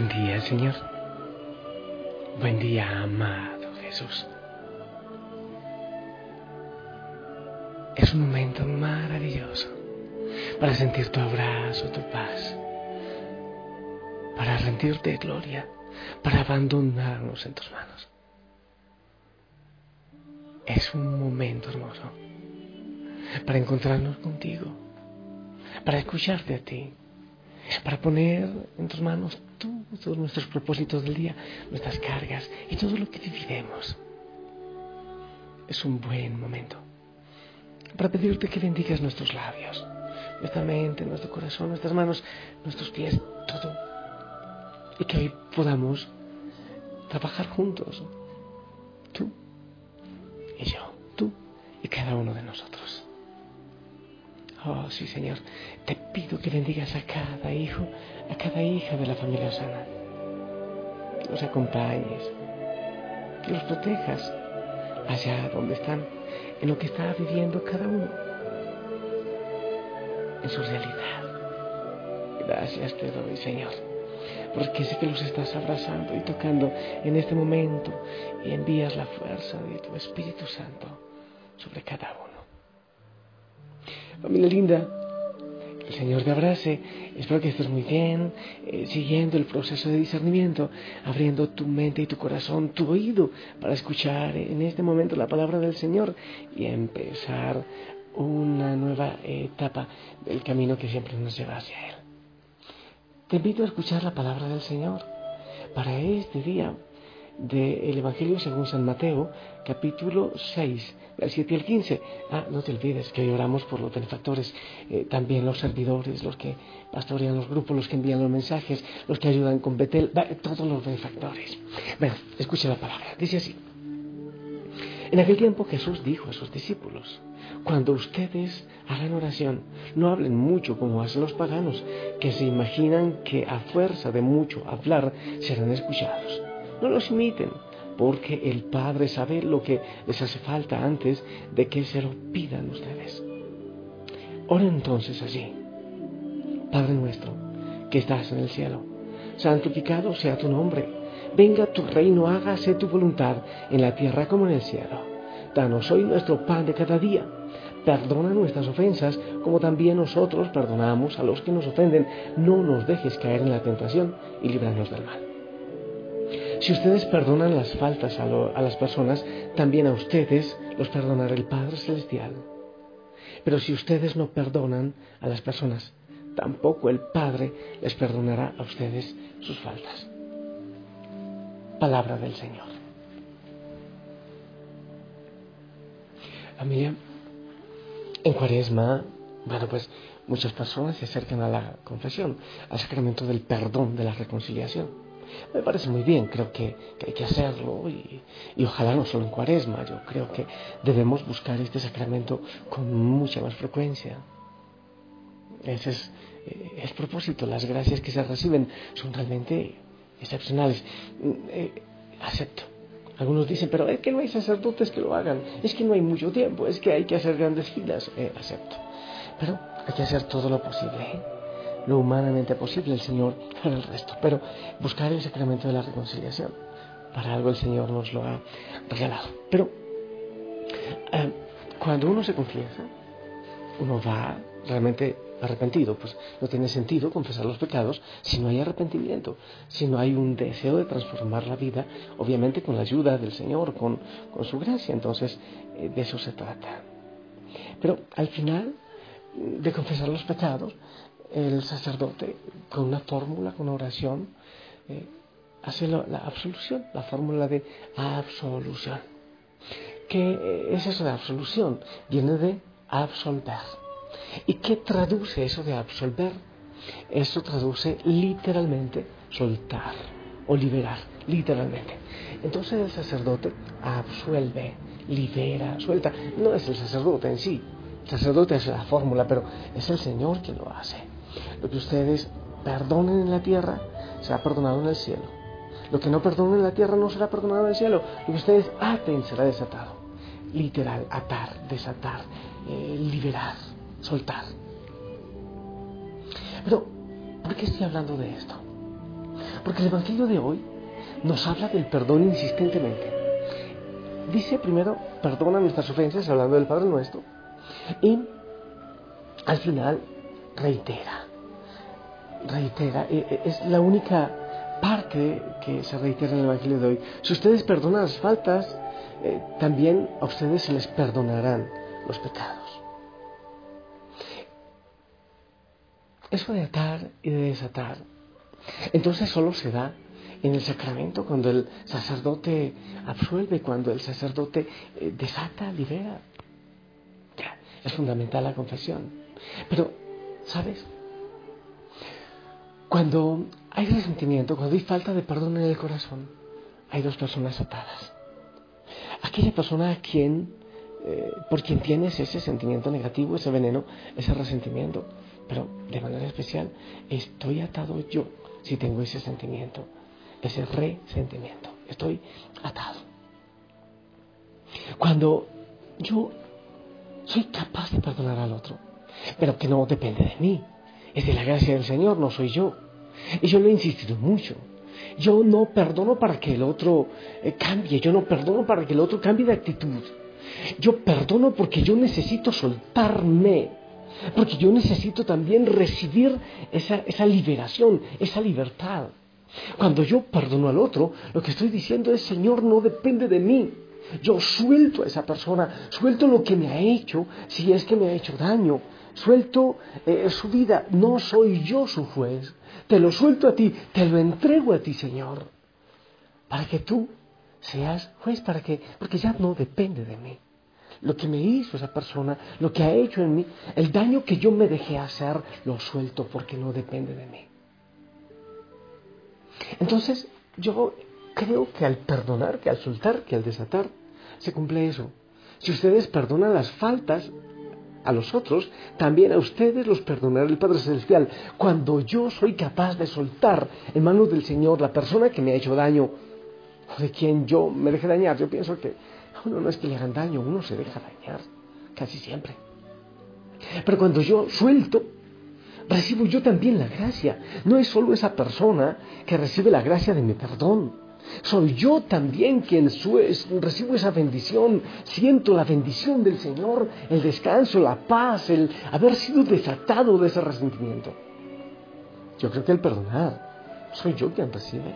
Buen día, Señor. Buen día, amado Jesús. Es un momento maravilloso para sentir tu abrazo, tu paz, para rendirte gloria, para abandonarnos en tus manos. Es un momento hermoso para encontrarnos contigo, para escucharte a ti, para poner en tus manos todos nuestros propósitos del día, nuestras cargas y todo lo que dividimos. Es un buen momento para pedirte que bendigas nuestros labios, nuestra mente, nuestro corazón, nuestras manos, nuestros pies, todo. Y que hoy podamos trabajar juntos, tú y yo, tú y cada uno de nosotros. Oh, sí, Señor, te pido que bendigas a cada hijo, a cada hija de la familia Osana. Que los acompañes, que los protejas allá donde están, en lo que está viviendo cada uno, en su realidad. Gracias te doy, Señor, porque sé que los estás abrazando y tocando en este momento y envías la fuerza de tu Espíritu Santo sobre cada uno. Familia linda, el Señor te abrace. Espero que estés muy bien, eh, siguiendo el proceso de discernimiento, abriendo tu mente y tu corazón, tu oído, para escuchar en este momento la palabra del Señor y empezar una nueva etapa del camino que siempre nos lleva hacia Él. Te invito a escuchar la palabra del Señor para este día del Evangelio según San Mateo, capítulo 6, del 7 al 15. Ah, no te olvides que hoy oramos por los benefactores, eh, también los servidores, los que pastorean los grupos, los que envían los mensajes, los que ayudan con Betel, todos los benefactores. Bueno, escucha la palabra. Dice así. En aquel tiempo Jesús dijo a sus discípulos, cuando ustedes hagan oración, no hablen mucho como hacen los paganos, que se imaginan que a fuerza de mucho hablar serán escuchados. No los imiten, porque el Padre sabe lo que les hace falta antes de que se lo pidan ustedes. Ora entonces así. Padre nuestro, que estás en el cielo, santificado sea tu nombre. Venga tu reino, hágase tu voluntad en la tierra como en el cielo. Danos hoy nuestro pan de cada día. Perdona nuestras ofensas como también nosotros perdonamos a los que nos ofenden. No nos dejes caer en la tentación y líbranos del mal. Si ustedes perdonan las faltas a, las personas, también a ustedes los perdonará el Padre Celestial. Pero si ustedes no perdonan a las personas, tampoco el Padre les perdonará a ustedes sus faltas. Palabra del Señor. Familia, en Cuaresma, bueno, pues muchas personas se acercan a la confesión, al sacramento del perdón, de la reconciliación. Me parece muy bien, creo que, hay que hacerlo y, ojalá no solo en cuaresma, yo creo que debemos buscar este sacramento con mucha más frecuencia. Ese es eh, el propósito, las gracias que se reciben son realmente excepcionales. Mm, eh, acepto. Algunos dicen, pero es que no hay sacerdotes que lo hagan, es que no hay mucho tiempo, es que hay que hacer grandes filas. Eh, acepto. Pero hay que hacer todo lo posible lo humanamente posible, el Señor hará el resto. Pero buscar el sacramento de la reconciliación, para algo el Señor nos lo ha regalado. Pero eh, cuando uno se confiesa, uno va realmente arrepentido, pues no tiene sentido confesar los pecados si no hay arrepentimiento, si no hay un deseo de transformar la vida, obviamente con la ayuda del Señor, con, con su gracia, entonces eh, de eso se trata. Pero al final de confesar los pecados, el sacerdote con una fórmula, con una oración, eh, hace la, absolución, la fórmula de absolución. ¿Qué es eso de absolución? Viene de absolver. ¿Y qué traduce eso de absolver? Eso traduce literalmente soltar o liberar, literalmente. Entonces el sacerdote absuelve, libera, suelta. No es el sacerdote en sí, el sacerdote es la fórmula, pero es el Señor quien lo hace. Lo que ustedes perdonen en la tierra será perdonado en el cielo. Lo que no perdonen en la tierra no será perdonado en el cielo. Lo que ustedes aten será desatado. Literal, atar, desatar, eh, liberar, soltar. Pero, ¿por qué estoy hablando de esto? Porque el Evangelio de hoy nos habla del perdón insistentemente. Dice primero, perdona nuestras ofensas, hablando del Padre nuestro, y al final reitera, reitera, e, e, es la única parte que se reitera en el Evangelio de hoy. Si ustedes perdonan las faltas, eh, también a ustedes se les perdonarán los pecados. Eso de atar y de desatar, entonces solo se da en el sacramento cuando el sacerdote absuelve, cuando el sacerdote eh, desata, libera. es fundamental la confesión. Pero, ¿sabes? Cuando hay resentimiento, cuando hay falta de perdón en el corazón, hay dos personas atadas. Aquella persona a quien, eh, por quien tienes ese sentimiento negativo, ese veneno, ese resentimiento, pero de manera especial, estoy atado yo si tengo ese sentimiento, ese resentimiento, estoy atado. Cuando yo soy capaz de perdonar al otro, pero que no depende de mí, es de la gracia del Señor, no soy yo. Y yo lo he insistido mucho. Yo no perdono para que el otro eh, cambie, yo no perdono para que el otro cambie de actitud. Yo perdono porque yo necesito soltarme, porque yo necesito también recibir esa, esa liberación, esa libertad. Cuando yo perdono al otro, lo que estoy diciendo es, Señor, no depende de mí. Yo suelto a esa persona, suelto lo que me ha hecho, si es que me ha hecho daño, suelto eh, su vida, no soy yo su juez, te lo suelto a ti, te lo entrego a ti, Señor, para que tú seas juez, para que, porque ya no depende de mí. Lo que me hizo esa persona, lo que ha hecho en mí, el daño que yo me dejé hacer, lo suelto porque no depende de mí. Entonces, yo creo que al perdonar, que al soltar, que al desatar, se cumple eso. Si ustedes perdonan las faltas, a los otros, también a ustedes los perdonará el Padre Celestial. Cuando yo soy capaz de soltar en manos del Señor la persona que me ha hecho daño o de quien yo me deje dañar, yo pienso que uno no es que le hagan daño, uno se deja dañar, casi siempre. Pero cuando yo suelto, recibo yo también la gracia. No es solo esa persona que recibe la gracia de mi perdón, soy yo también quien recibo esa bendición, siento la bendición del Señor, el descanso, la paz, el haber sido desatado de ese resentimiento. Yo creo que el perdonar, soy yo quien recibe,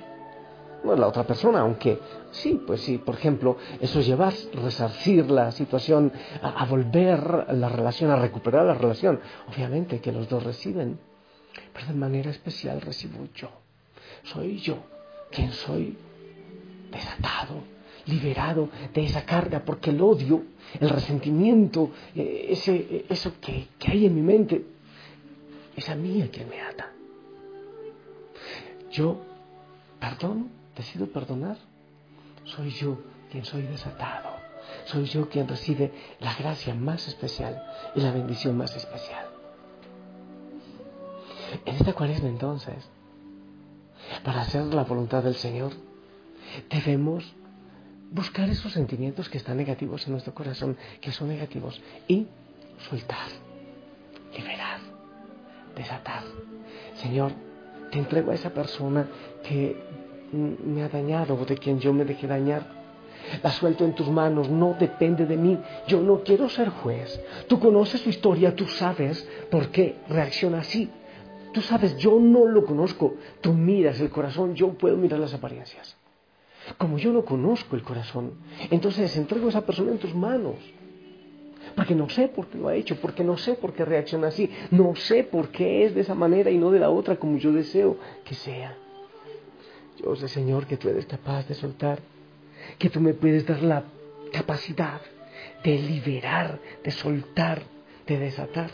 no la otra persona, aunque sí, pues sí, por ejemplo, eso lleva a resarcir la situación, a, a volver la relación, a recuperar la relación. Obviamente que los dos reciben, pero de manera especial recibo yo. Soy yo quien soy desatado, liberado de esa carga, porque el odio, el resentimiento, eh, ese, eso que, hay en mi mente, es a mí el que me ata. Yo perdón, decido perdonar. Soy yo quien soy desatado. Soy yo quien recibe la gracia más especial y la bendición más especial. En esta cuaresma entonces, para hacer la voluntad del Señor, debemos buscar esos sentimientos que están negativos en nuestro corazón, que son negativos, y soltar, liberar, desatar. Señor, te entrego a esa persona que me ha dañado o de quien yo me dejé dañar. La suelto en tus manos, no depende de mí. Yo no quiero ser juez. Tú conoces su historia, tú sabes por qué reacciona así. Tú sabes, yo no lo conozco. Tú miras el corazón, yo puedo mirar las apariencias. Como yo no conozco el corazón, entonces entrego a esa persona en tus manos. Porque no sé por qué lo ha hecho, porque no sé por qué reacciona así, no sé por qué es de esa manera y no de la otra como yo deseo que sea. Yo sé, Señor, que tú eres capaz de soltar, que tú me puedes dar la capacidad de liberar, de soltar, de desatar.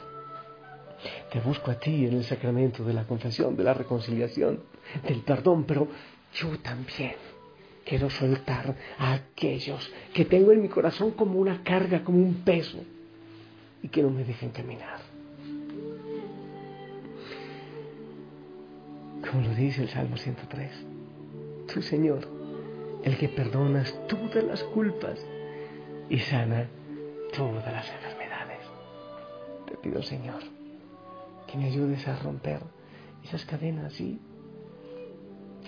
Te busco a ti en el sacramento de la confesión, de la reconciliación, del perdón, pero yo también quiero soltar a aquellos que tengo en mi corazón como una carga, como un peso, y que no me dejen caminar. Como lo dice el Salmo 103, tú Señor, el que perdonas todas las culpas y sana todas las enfermedades. Te pido Señor, que me ayudes a romper esas cadenas y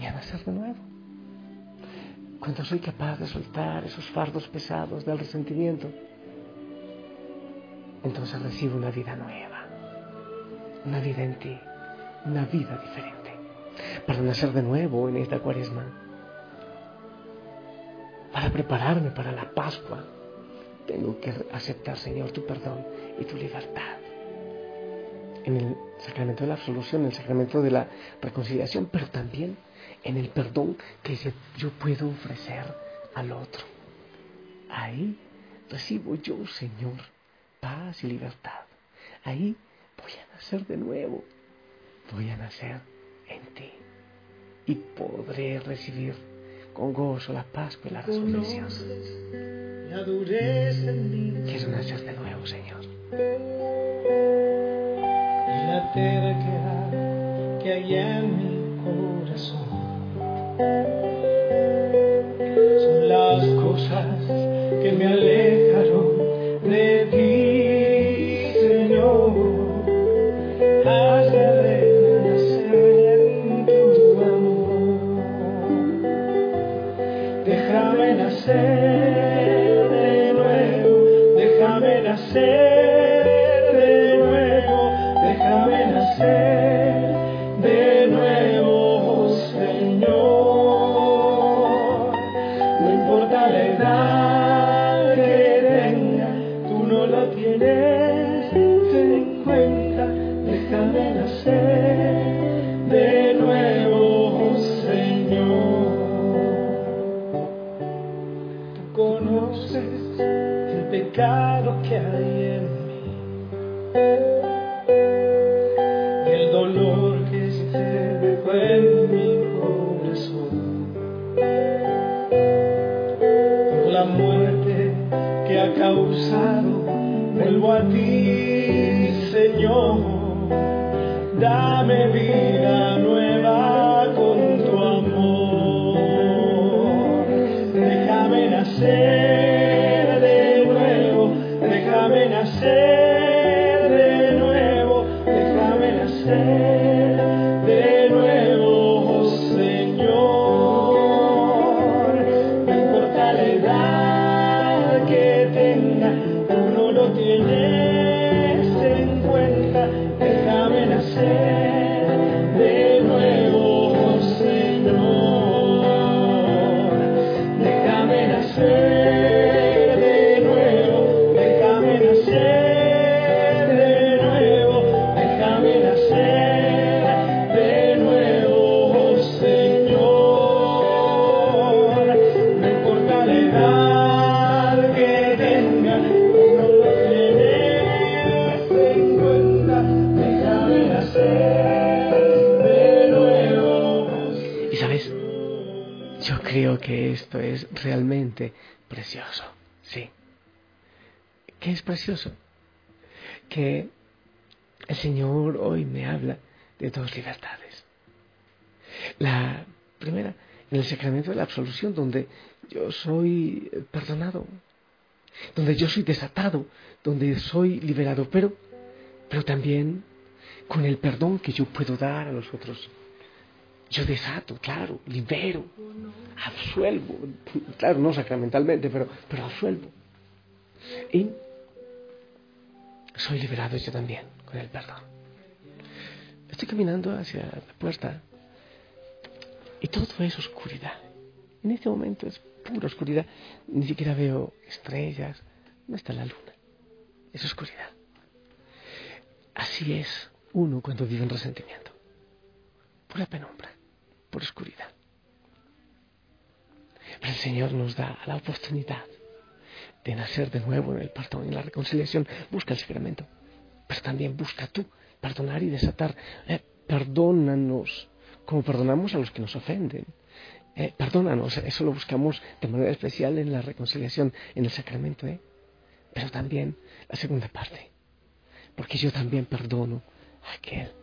y a nacer de nuevo. Cuando soy capaz de soltar esos fardos pesados del resentimiento, entonces recibo una vida nueva, una vida en ti, una vida diferente, para nacer de nuevo en esta cuaresma, para prepararme para la Pascua. Tengo que aceptar, Señor, tu perdón y tu libertad. En el sacramento de la absolución, en el sacramento de la reconciliación, pero también en el perdón que yo puedo ofrecer al otro. Ahí recibo yo, Señor, paz y libertad. Ahí voy a nacer de nuevo. Voy a nacer en ti. Y podré recibir con gozo la paz y la resurrección. Quiero nacer de nuevo, Señor. La terquedad que hay en mi corazón son la muerte que ha causado. Vuelvo a ti, Señor. Dame vida creo que esto es realmente precioso. Sí. ¿Qué es precioso? Que el Señor hoy me habla de dos libertades. La primera, en el sacramento de la absolución, donde yo soy perdonado, donde yo soy desatado, donde soy liberado, pero, pero también con el perdón que yo puedo dar a los otros. Yo desato, claro, libero, absuelvo, claro, no sacramentalmente, pero, pero absuelvo. Y soy liberado yo también con el perdón. Estoy caminando hacia la puerta y todo es oscuridad. En este momento es pura oscuridad. Ni siquiera veo estrellas. No está la luna. Es oscuridad. Así es uno cuando vive en resentimiento. Pura penumbra, pura oscuridad. Pero el Señor nos da la oportunidad de nacer de nuevo en el perdón y en la reconciliación. Busca el sacramento, pero también busca tú perdonar y desatar. Eh, perdónanos como perdonamos a los que nos ofenden. Eh, perdónanos, eso lo buscamos de manera especial en la reconciliación, en el sacramento. ¿eh? Pero también la segunda parte, porque yo también perdono a aquel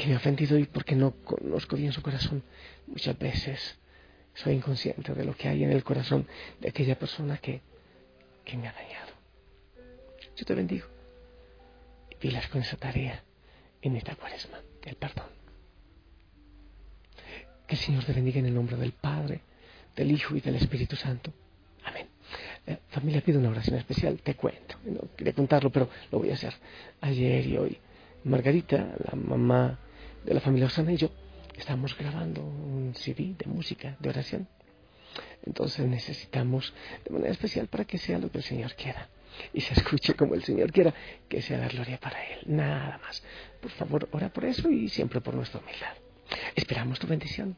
que me ha ofendido y porque no conozco bien su corazón. Muchas veces soy inconsciente de lo que hay en el corazón de aquella persona que, que me ha dañado. Yo te bendigo y pilas con esa tarea en esta cuaresma, el perdón. Que el Señor te bendiga en el nombre del Padre, del Hijo y del Espíritu Santo. Amén. Eh, familia, pido una oración especial, te cuento. No quería contarlo, pero lo voy a hacer ayer y hoy. Margarita, la mamá de la familia Osana y yo, estamos grabando un CD de música, de oración. Entonces necesitamos de manera especial para que sea lo que el Señor quiera y se escuche como el Señor quiera, que sea la gloria para Él. Nada más. Por favor, ora por eso y siempre por nuestra humildad. Esperamos tu bendición.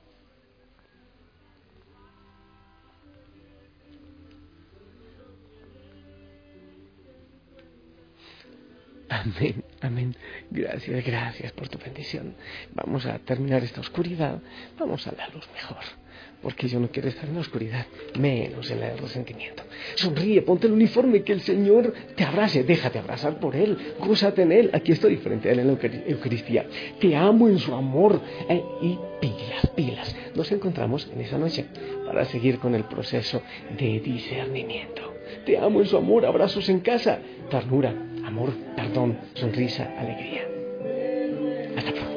Amén, amén. Gracias, gracias por tu bendición. Vamos a terminar esta oscuridad. Vamos a la luz mejor porque yo no quiero estar en la oscuridad, menos en el resentimiento. Sonríe, ponte el uniforme, que el Señor te abrace, déjate abrazar por Él, gózate en Él. Aquí estoy frente a Él en la Eucaristía. Te amo en su amor. Eh, y pilas, pilas. Nos encontramos en esa noche para seguir con el proceso de discernimiento. Te amo en su amor, abrazos en casa, ternura, amor, perdón, sonrisa, alegría. Hasta pronto.